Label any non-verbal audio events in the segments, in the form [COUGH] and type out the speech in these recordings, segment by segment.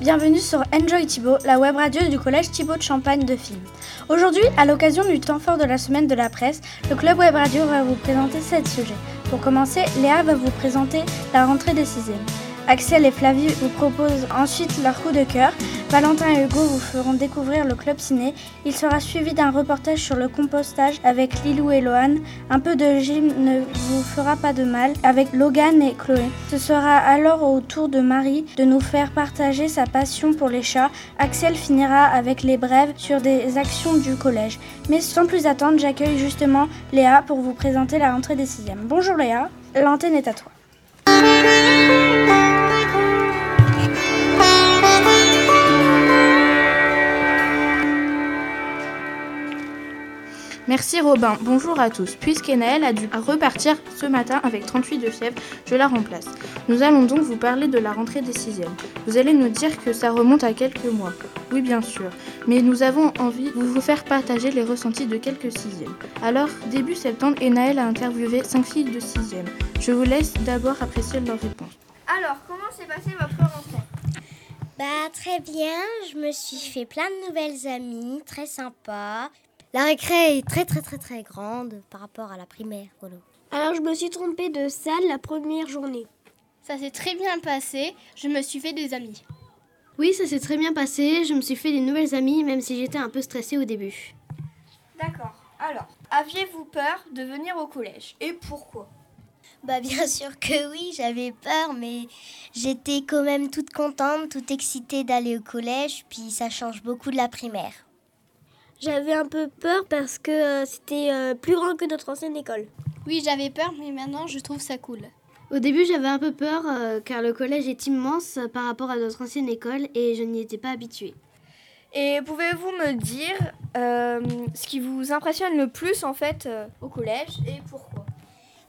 bienvenue sur Enjoy Thibault, la web radio du collège Thibault de Champagne de Film. Aujourd'hui, à l'occasion du temps fort de la semaine de la presse, le club web radio va vous présenter sept sujets. Pour commencer, Léa va vous présenter la rentrée des sixièmes. Axel et Flavie vous proposent ensuite leur coup de cœur. Valentin et Hugo vous feront découvrir le club ciné. Il sera suivi d'un reportage sur le compostage avec Lilou et Lohan. Un peu de gym ne vous fera pas de mal avec Logan et Chloé. Ce sera alors au tour de Marie de nous faire partager sa passion pour les chats. Axel finira avec les brèves sur des actions du collège. Mais sans plus attendre, j'accueille justement Léa pour vous présenter la rentrée des sixièmes. Bonjour Léa, l'antenne est à toi. Merci Robin, bonjour à tous. Puisqu'Enaël a dû repartir ce matin avec 38 de fièvre, je la remplace. Nous allons donc vous parler de la rentrée des sixièmes. Vous allez nous dire que ça remonte à quelques mois. Oui bien sûr, mais nous avons envie de vous faire partager les ressentis de quelques sixièmes. Alors, début septembre, Enaël a interviewé 5 filles de sixième. Je vous laisse d'abord apprécier leurs réponses. Alors, comment s'est passée votre rentrée? Bah très bien, je me suis fait plein de nouvelles amies, très sympa. La récré est très très très très grande par rapport à la primaire. Voilà. Alors, je me suis trompée de salle la première journée. Ça s'est très bien passé, je me suis fait des amis. Oui, ça s'est très bien passé, je me suis fait des nouvelles amies même si j'étais un peu stressée au début. D'accord. Alors, aviez-vous peur de venir au collège Et pourquoi? Bah bien sûr que oui, j'avais peur, mais j'étais quand même toute contente, toute excitée d'aller au collège, puis ça change beaucoup de la primaire. J'avais un peu peur parce que euh, c'était euh, plus grand que notre ancienne école. Oui, j'avais peur, mais maintenant je trouve ça cool. Au début, j'avais un peu peur euh, car le collège est immense par rapport à notre ancienne école et je n'y étais pas habituée. Et pouvez-vous me dire euh, ce qui vous impressionne le plus en fait euh, au collège et pourquoi?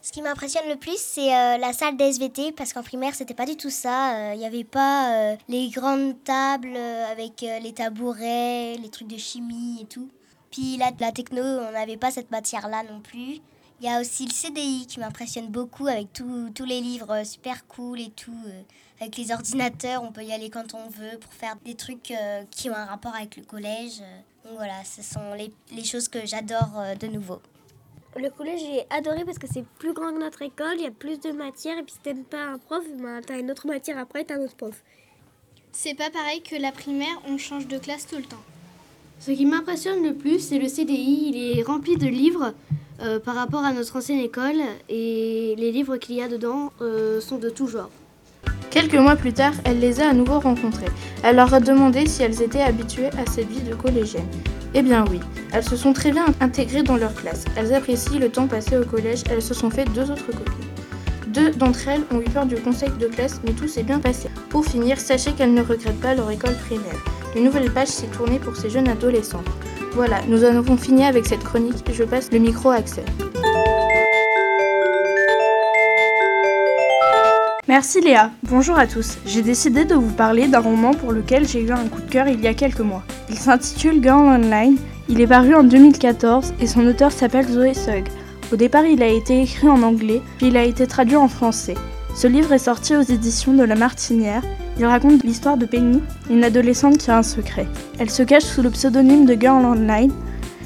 Ce qui m'impressionne le plus, c'est euh, la salle d'SVT, parce qu'en primaire, c'était pas du tout ça. Euh, Il n'y avait pas euh, les grandes tables euh, avec euh, les tabourets, les trucs de chimie et tout. Puis là, la techno, on n'avait pas cette matière-là non plus. Il y a aussi le CDI qui m'impressionne beaucoup avec tous les livres euh, super cool et tout. euh, avec les ordinateurs, on peut y aller quand on veut pour faire des trucs euh, qui ont un rapport avec le collège. euh. Donc voilà, ce sont les, les choses que j'adore euh, de nouveau. Le collège, j'ai adoré parce que c'est plus grand que notre école, il y a plus de matières et puis si t'aimes pas un prof, ben, t'as une autre matière après, t'as un autre prof. C'est pas pareil que la primaire, on change de classe tout le temps. Ce qui m'impressionne le plus, c'est le CDI. Il est rempli de livres euh, par rapport à notre ancienne école et les livres qu'il y a dedans euh, sont de tout genre. Quelques mois plus tard, elle les a à nouveau rencontrées. Elle leur a demandé si elles étaient habituées à cette vie de collégienne. Eh bien oui, elles se sont très bien intégrées dans leur classe. Elles apprécient le temps passé au collège, elles se sont fait deux autres copines. Deux d'entre elles ont eu peur du conseil de classe, mais tout s'est bien passé. Pour finir, sachez qu'elles ne regrettent pas leur école primaire. Une nouvelle page s'est tournée pour ces jeunes adolescents. Voilà, nous en avons fini avec cette chronique. Je passe le micro à Axel. Merci Léa, bonjour à tous. J'ai décidé de vous parler d'un roman pour lequel j'ai eu un coup de cœur il y a quelques mois. Il s'intitule Girl Online, il est paru en 2014 et son auteur s'appelle Zoé Sugg. Au départ il a été écrit en anglais, puis il a été traduit en français. Ce livre est sorti aux éditions de La Martinière. Il raconte l'histoire de Penny, une adolescente qui a un secret. Elle se cache sous le pseudonyme de Girl Online.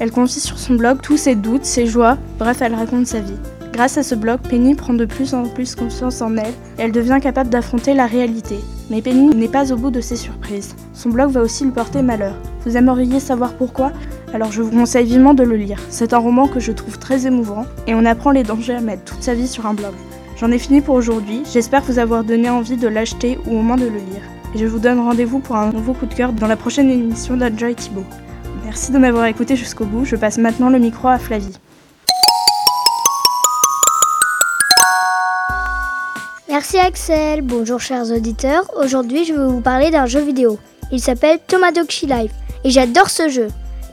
Elle confie sur son blog tous ses doutes, ses joies, bref elle raconte sa vie. Grâce à ce blog, Penny prend de plus en plus confiance en elle et elle devient capable d'affronter la réalité. Mais Penny n'est pas au bout de ses surprises. Son blog va aussi lui porter malheur. Vous aimeriez savoir pourquoi? Alors je vous conseille vivement de le lire. C'est un roman que je trouve très émouvant et on apprend les dangers à mettre toute sa vie sur un blog. J'en ai fini pour aujourd'hui, j'espère vous avoir donné envie de l'acheter ou au moins de le lire. Et je vous donne rendez-vous pour un nouveau coup de cœur dans la prochaine émission d'Enjoy Thibault. Merci de m'avoir écouté jusqu'au bout, je passe maintenant le micro à Flavie. Merci Axel, bonjour chers auditeurs. Aujourd'hui je vais vous parler d'un jeu vidéo. Il s'appelle Tomodachi Life et j'adore ce jeu.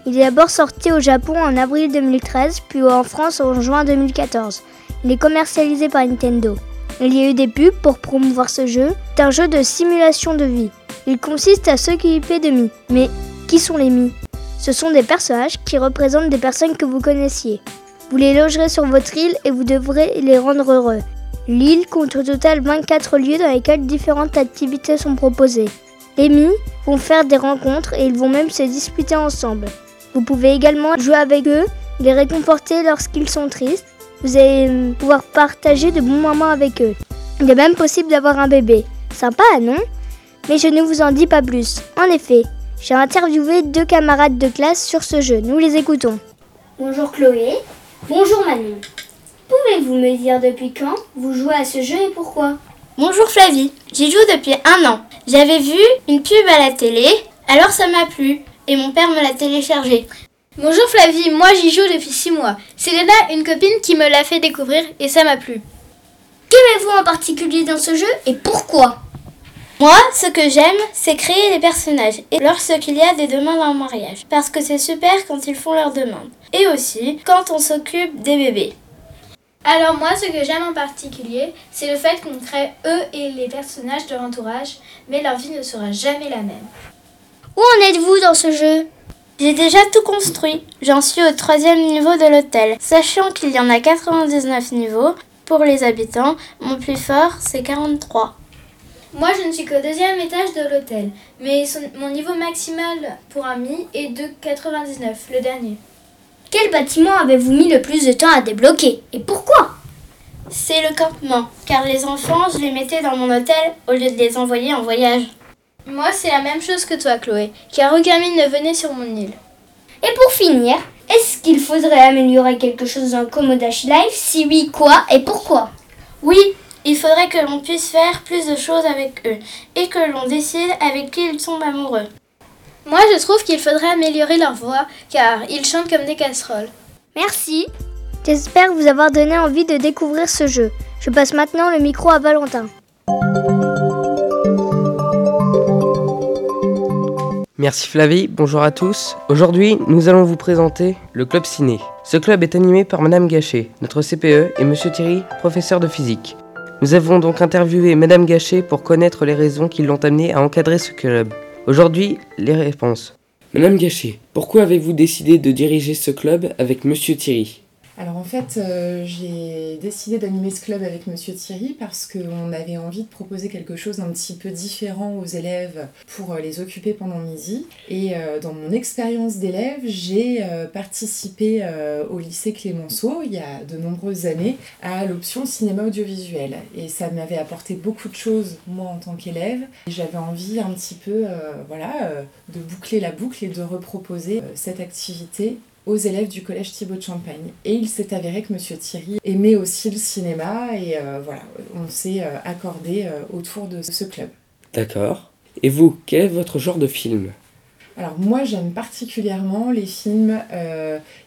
Il est d'abord sorti au Japon en avril 2013 puis en France en juin 2014. Il est commercialisé par Nintendo. Il y a eu des pubs pour promouvoir ce jeu. C'est un jeu de simulation de vie. Il consiste à s'occuper de Mi. Mais qui sont les Mi Ce sont des personnages qui représentent des personnes que vous connaissiez. Vous les logerez sur votre île et vous devrez les rendre heureux. L'île compte au total 24 lieux dans lesquels différentes activités sont proposées. Rémi vont faire des rencontres et ils vont même se disputer ensemble. Vous pouvez également jouer avec eux, les réconforter lorsqu'ils sont tristes. Vous allez pouvoir partager de bons moments avec eux. Il est même possible d'avoir un bébé. Sympa, non? Mais je ne vous en dis pas plus. En effet, j'ai interviewé deux camarades de classe sur ce jeu. Nous les écoutons. Bonjour Chloé. Bonjour Manon. Pouvez-vous me dire depuis quand vous jouez à ce jeu et pourquoi Bonjour Flavie. J'y joue depuis un an. J'avais vu une pub à la télé, alors ça m'a plu et mon père me l'a téléchargé. Bonjour Flavie, moi j'y joue depuis 6 mois. C'est Léna, une copine, qui me l'a fait découvrir et ça m'a plu. Qu'aimez-vous en particulier dans ce jeu et pourquoi Moi, ce que j'aime, c'est créer les personnages et lorsqu'il y a des demandes en mariage. Parce que c'est super quand ils font leurs demandes. Et aussi quand on s'occupe des bébés. Alors moi, ce que j'aime en particulier, c'est le fait qu'on crée eux et les personnages de l'entourage, mais leur vie ne sera jamais la même. Où en êtes-vous dans ce jeu? J'ai déjà tout construit. J'en suis au troisième niveau de l'hôtel. Sachant qu'il y en a 99 niveaux, pour les habitants, mon plus fort, c'est 43. Moi, je ne suis qu'au deuxième étage de l'hôtel, mais mon niveau maximal pour un mi est de 99, le dernier. Quel bâtiment avez-vous mis le plus de temps à débloquer Et pourquoi? C'est le campement, car les enfants, je les mettais dans mon hôtel au lieu de les envoyer en voyage. Moi, c'est la même chose que toi, Chloé, car aucun mine ne venait sur mon île. Et pour finir, est-ce qu'il faudrait améliorer quelque chose dans Komodachi Life? Si oui, quoi et pourquoi? Oui, il faudrait que l'on puisse faire plus de choses avec eux et que l'on décide avec qui ils sont amoureux. Moi, je trouve qu'il faudrait améliorer leur voix car ils chantent comme des casseroles. Merci. J'espère vous avoir donné envie de découvrir ce jeu. Je passe maintenant le micro à Valentin. Merci Flavie, bonjour à tous. Aujourd'hui, nous allons vous présenter le Club Ciné. Ce club est animé par Madame Gachet, notre CPE, et Monsieur Thierry, professeur de physique. Nous avons donc interviewé Madame Gachet pour connaître les raisons qui l'ont amené à encadrer ce club. Aujourd'hui, les réponses. Madame Gachet, pourquoi avez-vous décidé de diriger ce club avec Monsieur Thierry? Alors en fait, euh, j'ai décidé d'animer ce club avec Monsieur Thierry parce qu'on avait envie de proposer quelque chose d'un petit peu différent aux élèves pour euh, les occuper pendant midi. Et euh, dans mon expérience d'élève, j'ai participé au lycée Clémenceau il y a de nombreuses années à l'option cinéma audiovisuel. Et ça m'avait apporté beaucoup de choses, moi en tant qu'élève. J'avais envie un petit peu voilà, de boucler la boucle et de reproposer cette activité aux élèves du collège Thibaut de Champagne. Et il s'est avéré que Monsieur Thierry aimait aussi le cinéma et euh, voilà, on s'est euh, accordé euh, autour de ce club. D'accord. Et vous, quel est votre genre de film? Alors moi j'aime particulièrement les films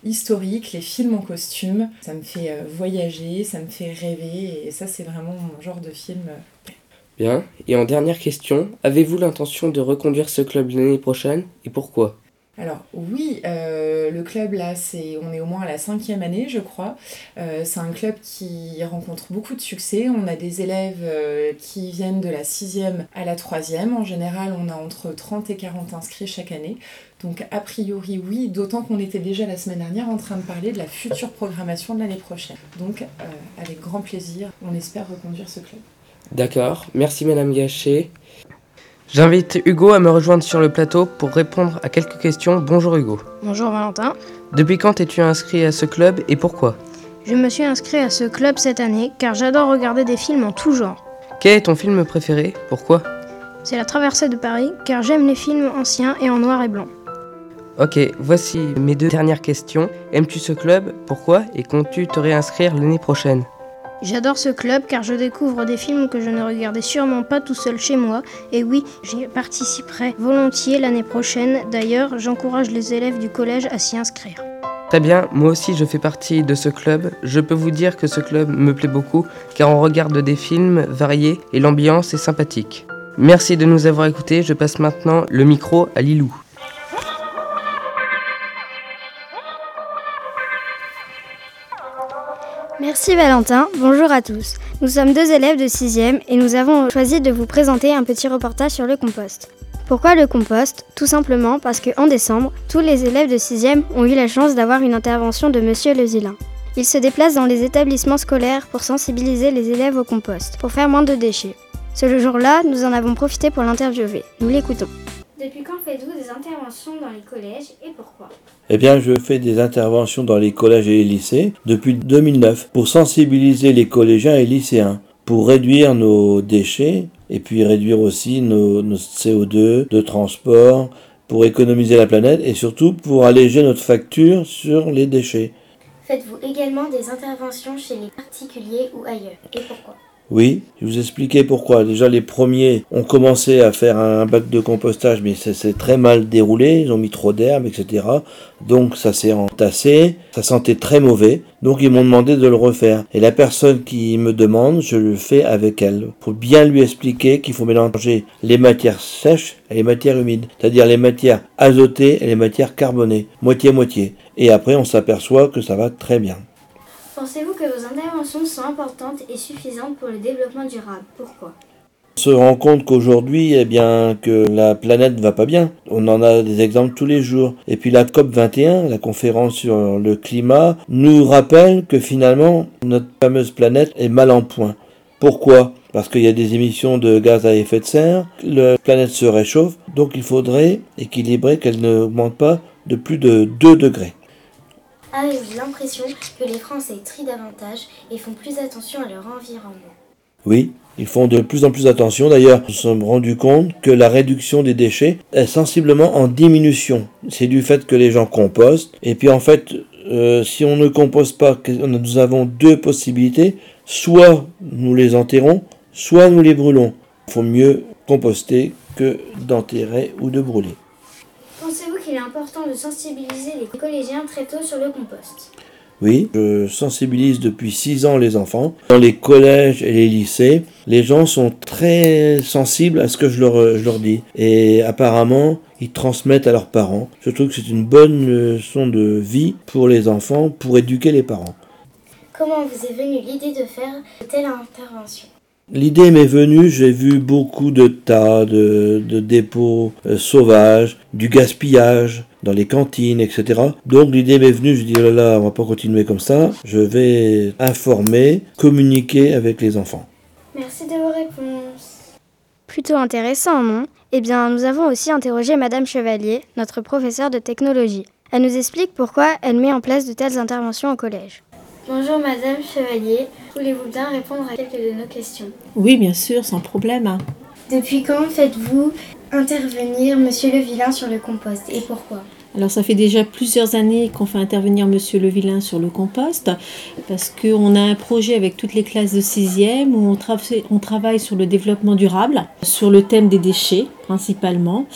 historiques, les films en costume. Ça me fait voyager, ça me fait rêver et ça c'est vraiment mon genre de film. Bien. Et en dernière question, avez-vous l'intention de reconduire ce club l'année prochaine et pourquoi? Alors oui, euh, le club là, c'est, on est au moins à la cinquième année, je crois. Euh, c'est un club qui rencontre beaucoup de succès. On a des élèves euh, qui viennent de la sixième à la troisième. En général, on a entre 30 et 40 inscrits chaque année. Donc a priori oui, d'autant qu'on était déjà la semaine dernière en train de parler de la future [LAUGHS] programmation de l'année prochaine. Donc avec grand plaisir, on espère reconduire ce club. D'accord, merci Madame Gachet. J'invite Hugo à me rejoindre sur le plateau pour répondre à quelques questions. Bonjour Hugo. Bonjour Valentin. Depuis quand es-tu inscrit à ce club et pourquoi? Je me suis inscrit à ce club cette année car j'adore regarder des films en tout genre. Quel est ton film préféré? Pourquoi? C'est La traversée de Paris car j'aime les films anciens et en noir et blanc. Ok, voici mes deux dernières questions. Aimes-tu ce club? Pourquoi? Et comptes-tu te réinscrire l'année prochaine? J'adore ce club car je découvre des films que je ne regardais sûrement pas tout seul chez moi. Et oui, j'y participerai volontiers l'année prochaine. D'ailleurs, j'encourage les élèves du collège à s'y inscrire. Très bien, moi aussi je fais partie de ce club. Je peux vous dire que ce club me plaît beaucoup car on regarde des films variés et l'ambiance est sympathique. Merci de nous avoir écoutés. Je passe maintenant le micro à Lilou. Merci Valentin, bonjour à tous. Nous sommes deux élèves de 6e et nous avons choisi de vous présenter un petit reportage sur le compost. Pourquoi le compost? Tout simplement parce qu'en décembre, tous les élèves de 6e ont eu la chance d'avoir une intervention de Monsieur Lezilin. Il se déplace dans les établissements scolaires pour sensibiliser les élèves au compost, pour faire moins de déchets. Ce jour-là, nous en avons profité pour l'interviewer. Nous l'écoutons. Depuis quand faites-vous des interventions dans les collèges et pourquoi? Eh bien, je fais des interventions dans les collèges et les lycées depuis 2009 pour sensibiliser les collégiens et lycéens, pour réduire nos déchets et puis réduire aussi nos, nos CO2 de transport, pour économiser la planète et surtout pour alléger notre facture sur les déchets. Faites-vous également des interventions chez les particuliers ou ailleurs Et pourquoi? Oui, je vous expliquer pourquoi. Déjà, les premiers ont commencé à faire un bac de compostage, mais ça s'est très mal déroulé. Ils ont mis trop d'herbe, etc. Donc, ça s'est entassé. Ça sentait très mauvais. Donc, ils m'ont demandé de le refaire. Et la personne qui me demande, je le fais avec elle. Pour bien lui expliquer qu'il faut mélanger les matières sèches et les matières humides. C'est-à-dire les matières azotées et les matières carbonées. Moitié-moitié. Et après, on s'aperçoit que ça va très bien. Pensez-vous que vos interventions sont importantes et suffisantes pour le développement durable? Pourquoi? On se rend compte qu'aujourd'hui, eh bien, que la planète va pas bien. On en a des exemples tous les jours. Et puis la COP 21, la conférence sur le climat, nous rappelle que finalement, notre fameuse planète est mal en point. Pourquoi? Parce qu'il y a des émissions de gaz à effet de serre, la planète se réchauffe, donc il faudrait équilibrer qu'elle n'augmente pas de plus de 2 degrés. Avez-vous l'impression que les Français trient davantage et font plus attention à leur environnement Oui, ils font de plus en plus attention. D'ailleurs, nous sommes rendus compte que la réduction des déchets est sensiblement en diminution. C'est du fait que les gens compostent. Et puis en fait, euh, si on ne compose pas, nous avons deux possibilités. Soit nous les enterrons, soit nous les brûlons. Il faut mieux composter que d'enterrer ou de brûler. Est important de sensibiliser les collégiens très tôt sur le compost Oui, je sensibilise depuis 6 ans les enfants. Dans les collèges et les lycées, les gens sont très sensibles à ce que je leur, je leur dis. Et apparemment, ils transmettent à leurs parents. Je trouve que c'est une bonne leçon de vie pour les enfants, pour éduquer les parents. Comment vous est venue l'idée de faire de telles interventions? L'idée m'est venue, j'ai vu beaucoup de tas de, dépôts euh, sauvages, du gaspillage dans les cantines, etc. Donc l'idée m'est venue, je dis oh là là, on va pas continuer comme ça, je vais informer, communiquer avec les enfants. Merci de vos réponses. Plutôt intéressant, non? Eh bien, nous avons aussi interrogé Madame Chevalier, notre professeure de technologie. Elle nous explique pourquoi elle met en place de telles interventions au collège. Bonjour Madame Chevalier, voulez-vous bien répondre à quelques de nos questions? Oui, bien sûr, sans problème. Depuis quand faites-vous intervenir Monsieur Le Vilain sur le compost et pourquoi? Alors ça fait déjà plusieurs années qu'on fait intervenir Monsieur Le Vilain sur le compost parce qu'on a un projet avec toutes les classes de 6e où on, tra- on travaille sur le développement durable, sur le thème des déchets principalement.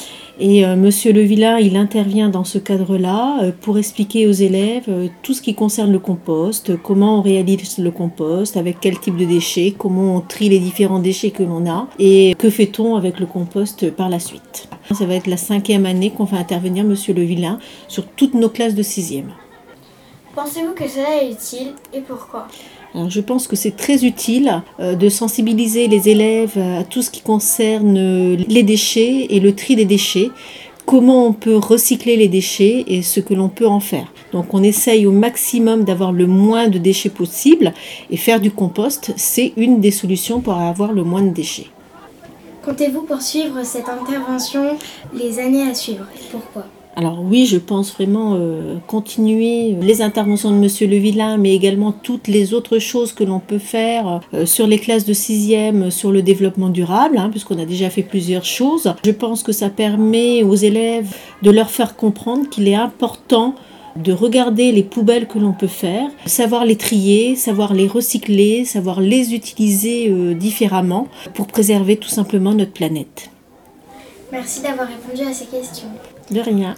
Et euh, Monsieur Le Vilain, il intervient dans ce cadre-là euh, pour expliquer aux élèves euh, tout ce qui concerne le compost, comment on réalise le compost, avec quel type de déchets, comment on trie les différents déchets que l'on a et que fait-on avec le compost par la suite. Ça va être la cinquième année qu'on fait intervenir Monsieur Le Vilain sur toutes nos classes de sixième. Pensez-vous que cela est utile et pourquoi? Je pense que c'est très utile euh, de sensibiliser les élèves à tout ce qui concerne euh, les déchets et le tri des déchets, comment on peut recycler les déchets et ce que l'on peut en faire. Donc on essaye au maximum d'avoir le moins de déchets possible et faire du compost, c'est une des solutions pour avoir le moins de déchets. Comptez-vous poursuivre cette intervention les années à suivre? Pourquoi? Alors oui, je pense vraiment euh, continuer les interventions de Monsieur Le Vilain, mais également toutes les autres choses que l'on peut faire euh, sur les classes de sixième, sur le développement durable, hein, puisqu'on a déjà fait plusieurs choses. Je pense que ça permet aux élèves de leur faire comprendre qu'il est important de regarder les poubelles que l'on peut faire, savoir les trier, savoir les recycler, savoir les utiliser euh, différemment pour préserver tout simplement notre planète. Merci d'avoir répondu à ces questions. De rien.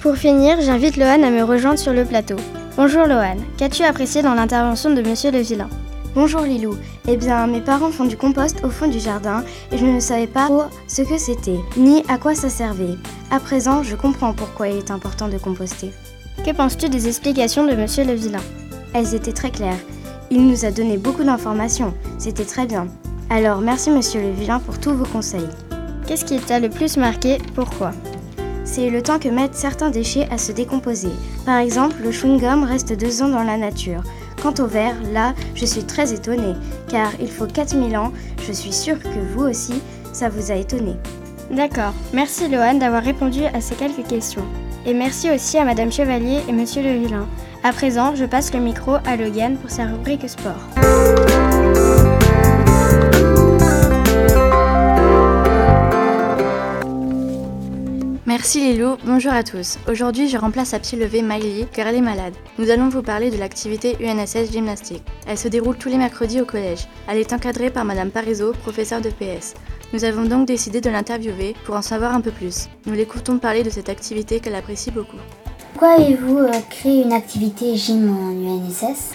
Pour finir, j'invite Lohan à me rejoindre sur le plateau. Bonjour Lohan, qu'as-tu apprécié dans l'intervention de Monsieur Le Vilain? Bonjour Lilou. Eh bien, mes parents font du compost au fond du jardin et je ne savais pas trop ce que c'était, ni à quoi ça servait. À présent, je comprends pourquoi il est important de composter. Que penses-tu des explications de Monsieur Le Vilain? Elles étaient très claires. Il nous a donné beaucoup d'informations. C'était très bien. Alors, merci Monsieur Le Vilain pour tous vos conseils. Qu'est-ce qui t'a le plus marqué? Pourquoi? C'est le temps que mettent certains déchets à se décomposer. Par exemple, le chewing-gum reste deux ans dans la nature. Quant au verre, là, je suis très étonnée, car il faut 4000 ans, je suis sûre que vous aussi, ça vous a étonné. D'accord, merci Lohan d'avoir répondu à ces quelques questions. Et merci aussi à Madame Chevalier et Monsieur Le Vilain. À présent, je passe le micro à Logan pour sa rubrique sport. Merci Lilou, bonjour à tous. Aujourd'hui, je remplace à pied levé Miley car elle est malade. Nous allons vous parler de l'activité UNSS gymnastique. Elle se déroule tous les mercredis au collège. Elle est encadrée par Madame Parizeau, professeure de PS. Nous avons donc décidé de l'interviewer pour en savoir un peu plus. Nous l'écoutons parler de cette activité qu'elle apprécie beaucoup. Pourquoi avez-vous euh, créé une activité gym en UNSS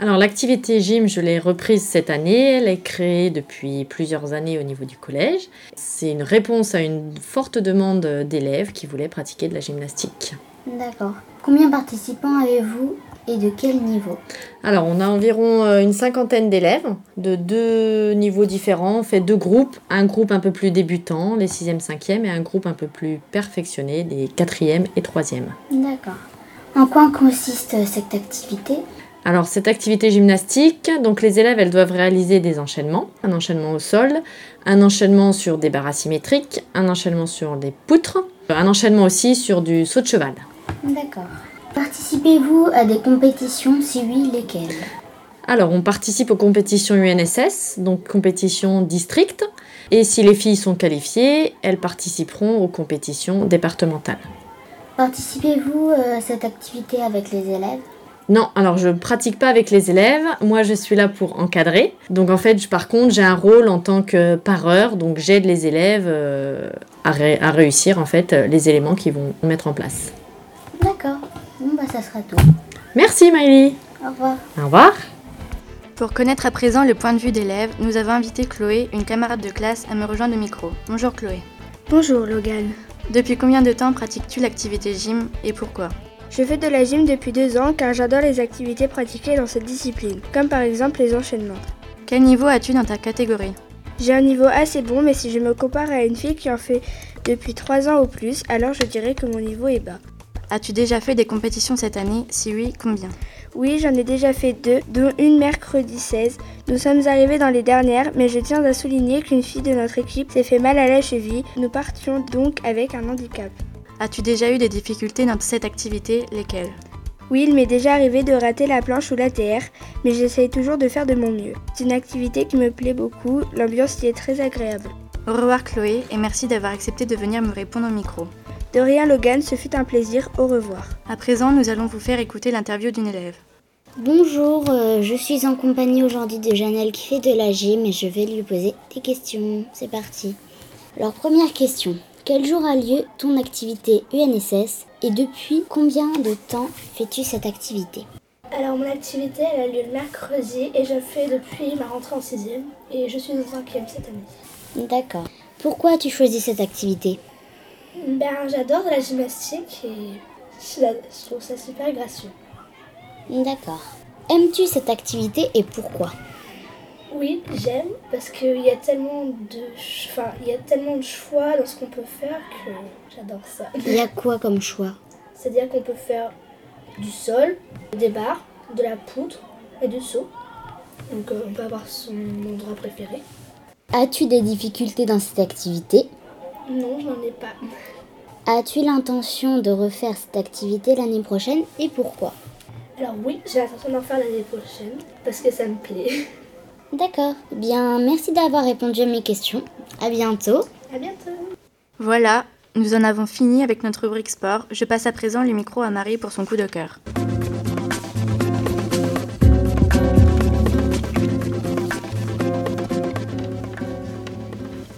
alors l'activité gym, je l'ai reprise cette année. Elle est créée depuis plusieurs années au niveau du collège. C'est une réponse à une forte demande d'élèves qui voulaient pratiquer de la gymnastique. D'accord. Combien de participants avez-vous et de quel niveau? Alors on a environ euh, une cinquantaine d'élèves de deux niveaux différents. On fait deux groupes. Un groupe un peu plus débutant, les 6e, 5e, et un groupe un peu plus perfectionné, les 4e et 3e. D'accord. En quoi consiste cette activité? Alors cette activité gymnastique, donc les élèves elles doivent réaliser des enchaînements, un enchaînement au sol, un enchaînement sur des barres asymétriques, un enchaînement sur des poutres, un enchaînement aussi sur du saut de cheval. D'accord. Participez-vous à des compétitions Si oui, lesquelles? Alors on participe aux compétitions UNSS, donc compétitions districtes, et si les filles sont qualifiées, elles participeront aux compétitions départementales. Participez-vous euh, à cette activité avec les élèves? Non, alors je pratique pas avec les élèves. Moi, je suis là pour encadrer. Donc en fait, par contre, j'ai un rôle en tant que pareur. Donc j'aide les élèves euh, à, réussir en fait les éléments qu'ils vont mettre en place. D'accord. Bon bah ça sera tout. Merci Miley. Au revoir. Au revoir. Pour connaître à présent le point de vue d'élèves, nous avons invité Chloé, une camarade de classe, à me rejoindre au micro. Bonjour Chloé. Bonjour Logan. Depuis combien de temps pratiques-tu l'activité gym et pourquoi? Je fais de la gym depuis deux ans car j'adore les activités pratiquées dans cette discipline, comme par exemple les enchaînements. Quel niveau as-tu dans ta catégorie? J'ai un niveau assez bon, mais si je me compare à une fille qui en fait depuis trois ans ou plus, alors je dirais que mon niveau est bas. As-tu déjà fait des compétitions cette année? Si oui, combien? Oui, j'en ai déjà fait deux, dont une mercredi 16. Nous sommes arrivés dans les dernières, mais je tiens à souligner qu'une fille de notre équipe s'est fait mal à la cheville. Nous partions donc avec un handicap. As-tu déjà eu des difficultés dans cette activité? Lesquelles? Oui, il m'est déjà arrivé de rater la planche ou la terre, mais j'essaye toujours de faire de mon mieux. C'est une activité qui me plaît beaucoup, l'ambiance y est très agréable. Au revoir Chloé et merci d'avoir accepté de venir me répondre au micro. De rien Logan, ce fut un plaisir, au revoir. À présent, nous allons vous faire écouter l'interview d'une élève. Bonjour, euh, je suis en compagnie aujourd'hui de Janelle qui fait de la gym et je vais lui poser des questions. C'est parti. Alors première question. Quel jour a lieu ton activité UNSS et depuis combien de temps fais-tu cette activité Alors mon activité elle a lieu le mercredi et je fais depuis ma rentrée en 6 et je suis en 5 cette année. D'accord. Pourquoi as-tu choisi cette activité Ben j'adore la gymnastique et je trouve ça super gracieux. D'accord. Aimes-tu cette activité et pourquoi? Oui, j'aime parce qu'il y a tellement de, enfin, il y a tellement de choix dans ce qu'on peut faire que j'adore ça. Il y a quoi comme choix? C'est-à-dire qu'on peut faire du sol, des barres, de la poutre et du saut. Donc euh, on peut avoir son endroit préféré. As-tu des difficultés dans cette activité? Non, je n'en ai pas. As-tu l'intention de refaire cette activité l'année prochaine et pourquoi? Alors oui, j'ai l'intention d'en faire l'année prochaine parce que ça me plaît. [LAUGHS] D'accord. Bien, merci d'avoir répondu à mes questions. À bientôt. À bientôt. Voilà, nous en avons fini avec notre rubrique sport. Je passe à présent le micro à Marie pour son coup de cœur.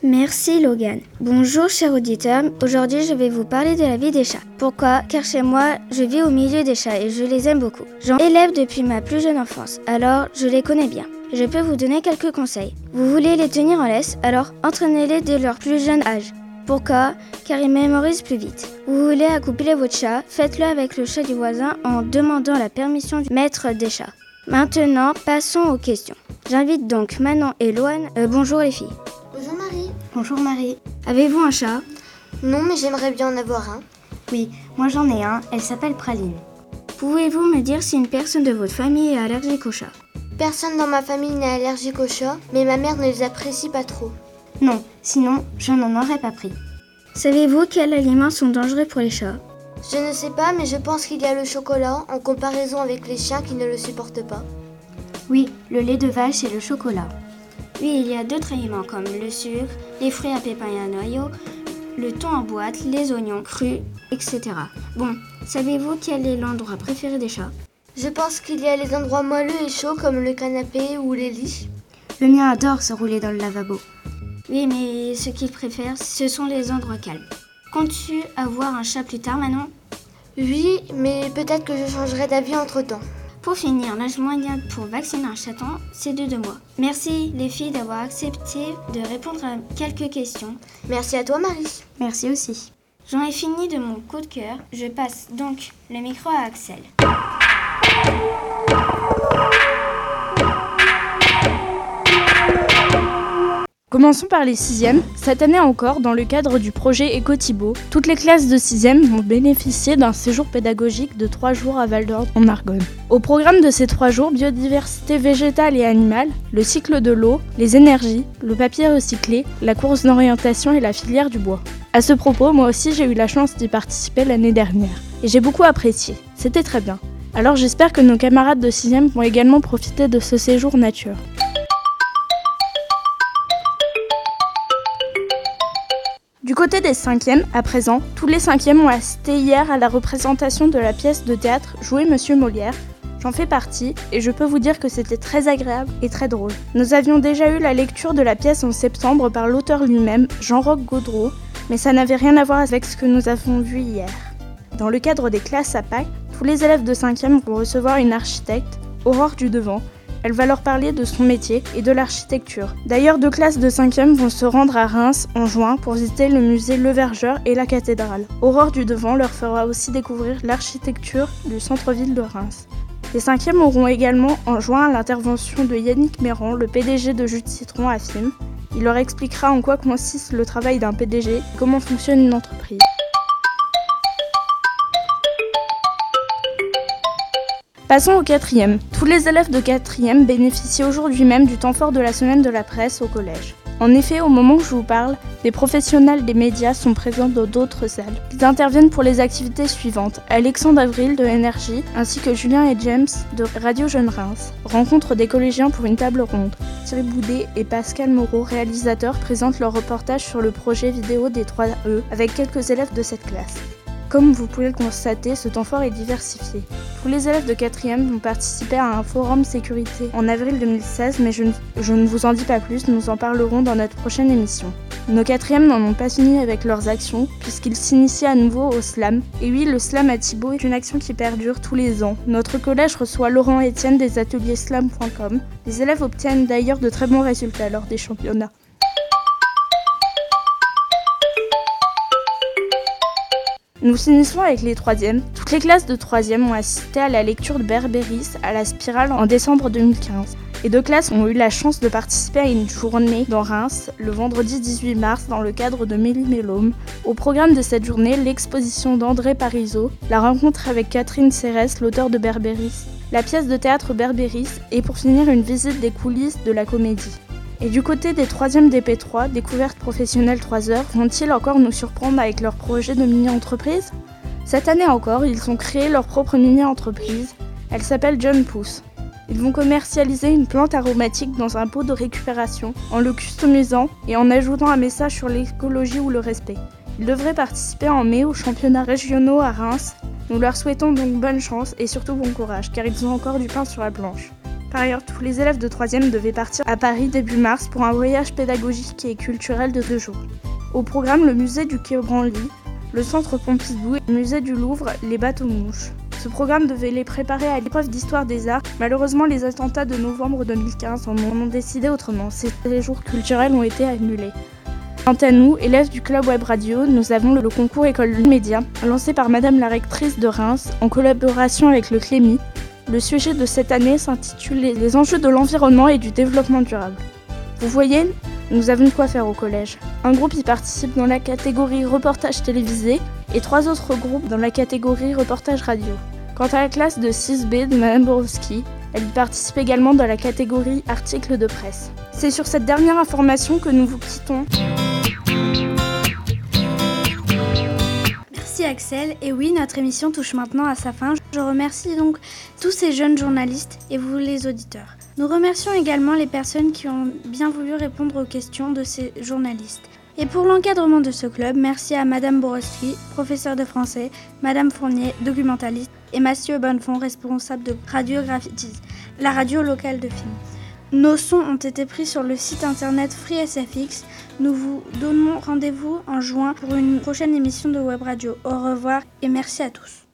Merci Logan. Bonjour chers auditeurs, aujourd'hui je vais vous parler de la vie des chats. Pourquoi? Car chez moi, je vis au milieu des chats et je les aime beaucoup. J'en élève depuis ma plus jeune enfance, alors je les connais bien je peux vous donner quelques conseils. Vous voulez les tenir en laisse, alors entraînez-les dès leur plus jeune âge. Pourquoi? Car ils mémorisent plus vite. Vous voulez accoupler votre chat, faites-le avec le chat du voisin en demandant la permission du maître des chats. Maintenant, passons aux questions. J'invite donc Manon et Loane. Euh, bonjour les filles. Bonjour Marie. Bonjour Marie. Avez-vous un chat? Non, mais j'aimerais bien en avoir un. Oui, moi j'en ai un. Elle s'appelle Praline. Pouvez-vous me dire si une personne de votre famille est allergique aux chats Personne dans ma famille n'est allergique aux chats, mais ma mère ne les apprécie pas trop. Non, sinon je n'en aurais pas pris. Savez-vous quels aliments sont dangereux pour les chats? Je ne sais pas, mais je pense qu'il y a le chocolat en comparaison avec les chiens qui ne le supportent pas. Oui, le lait de vache et le chocolat. Oui, il y a d'autres aliments comme le sucre, les fruits à pépins et à noyaux, le thon en boîte, les oignons crus, etc. Bon, savez-vous quel est l'endroit préféré des chats? Je pense qu'il y a les endroits moelleux et chauds comme le canapé ou les lits. Le mien adore se rouler dans le lavabo. Oui, mais ce qu'il préfère, ce sont les endroits calmes. Comptes-tu avoir un chat plus tard, Manon? Oui, mais peut-être que je changerai d'avis entre-temps. Pour finir, l'âge moyen pour vacciner un chaton, c'est de deux mois. Merci les filles d'avoir accepté de répondre à quelques questions. Merci à toi Marie. Merci aussi. J'en ai fini de mon coup de cœur. Je passe donc le micro à Axel. Commençons par les sixièmes. Cette année encore, dans le cadre du projet Ecotibo, toutes les classes de sixième vont bénéficier d'un séjour pédagogique de trois jours à Val d'Or en Argonne. Au programme de ces trois jours, biodiversité végétale et animale, le cycle de l'eau, les énergies, le papier recyclé, la course d'orientation et la filière du bois. À ce propos, moi aussi j'ai eu la chance d'y participer l'année dernière. Et j'ai beaucoup apprécié. C'était très bien. Alors j'espère que nos camarades de 6 vont également profiter de ce séjour nature. Du côté des cinquièmes, à présent, tous les cinquièmes ont assisté hier à la représentation de la pièce de théâtre jouée Monsieur Molière. J'en fais partie et je peux vous dire que c'était très agréable et très drôle. Nous avions déjà eu la lecture de la pièce en septembre par l'auteur lui-même, Jean-Roch Gaudreau, mais ça n'avait rien à voir avec ce que nous avons vu hier. Dans le cadre des classes à Pâques, tous les élèves de 5e vont recevoir une architecte, Aurore du Devant, elle va leur parler de son métier et de l'architecture. D'ailleurs, deux classes de 5e vont se rendre à Reims en juin pour visiter le musée Le Vergeur et la cathédrale. Aurore du Devant leur fera aussi découvrir l'architecture du centre-ville de Reims. Les 5e auront également en juin l'intervention de Yannick Méran, le PDG de Jus de Citron à FIM. Il leur expliquera en quoi consiste le travail d'un PDG et comment fonctionne une entreprise. Passons au quatrième. Tous les élèves de quatrième bénéficient aujourd'hui même du temps fort de la semaine de la presse au collège. En effet, au moment où je vous parle, des professionnels des médias sont présents dans d'autres salles. Ils interviennent pour les activités suivantes. Alexandre Avril de Énergie, ainsi que Julien et James de Radio Jeune Reims, rencontrent des collégiens pour une table ronde. Thierry Boudet et Pascal Moreau, réalisateurs, présentent leur reportage sur le projet vidéo des 3E avec quelques élèves de cette classe. Comme vous pouvez le constater, ce temps fort est diversifié. Tous les élèves de 4e vont participer à un forum sécurité en avril 2016, mais je ne, vous en dis pas plus, nous en parlerons dans notre prochaine émission. Nos 4e n'en ont pas fini avec leurs actions, puisqu'ils s'initient à nouveau au slam. Et oui, le slam à Thibaut est une action qui perdure tous les ans. Notre collège reçoit Laurent Etienne des ateliers slam.com. Les élèves obtiennent d'ailleurs de très bons résultats lors des championnats. Nous finissons avec les troisièmes. Toutes les classes de troisième ont assisté à la lecture de Berbéris à la Spirale en décembre 2015. Les deux classes ont eu la chance de participer à une journée dans Reims le vendredi 18 mars dans le cadre de Méli-Mélôme. Au programme de cette journée, l'exposition d'André Parisot, la rencontre avec Catherine Cérès, l'auteur de Berbéris, la pièce de théâtre Berbéris et pour finir une visite des coulisses de la comédie. Et du côté des 3e DP3, découvertes professionnelles 3 heures, vont-ils encore nous surprendre avec leur projet de mini-entreprise? Cette année encore, ils ont créé leur propre mini-entreprise. Elle s'appelle John Pouce. Ils vont commercialiser une plante aromatique dans un pot de récupération, en le customisant et en ajoutant un message sur l'écologie ou le respect. Ils devraient participer en mai aux championnats régionaux à Reims. Nous leur souhaitons donc bonne chance et surtout bon courage, car ils ont encore du pain sur la planche. Par ailleurs, tous les élèves de 3e devaient partir à Paris début mars pour un voyage pédagogique et culturel de deux jours. Au programme, le musée du Quai Branly, le centre Pompidou et le musée du Louvre, les bateaux mouches. Ce programme devait les préparer à l'épreuve d'histoire des arts. Malheureusement, les attentats de novembre 2015 en ont décidé autrement. Ces jours culturels ont été annulés. Quant à nous, élèves du club web radio, nous avons le concours École Média, lancé par Madame la rectrice de Reims en collaboration avec le Clémy, le sujet de cette année s'intitule Les enjeux de l'environnement et du développement durable. Vous voyez, nous avons de quoi faire au collège. Un groupe y participe dans la catégorie reportage télévisé et trois autres groupes dans la catégorie reportage radio. Quant à la classe de 6B de Madame Borowski, elle participe également dans la catégorie articles de presse. C'est sur cette dernière information que nous vous quittons. Merci Axel. Et oui, notre émission touche maintenant à sa fin. Je remercie donc tous ces jeunes journalistes et vous les auditeurs. Nous remercions également les personnes qui ont bien voulu répondre aux questions de ces journalistes. Et pour l'encadrement de ce club, merci à Madame Borowski, professeure de français, Madame Fournier, documentaliste, et Mathieu Bonnefond, responsable de Radio Graffiti, la radio locale de film. Nos sons ont été pris sur le site internet FreeSFX. Nous vous donnons rendez-vous en juin pour une prochaine émission de Web Radio. Au revoir et merci à tous.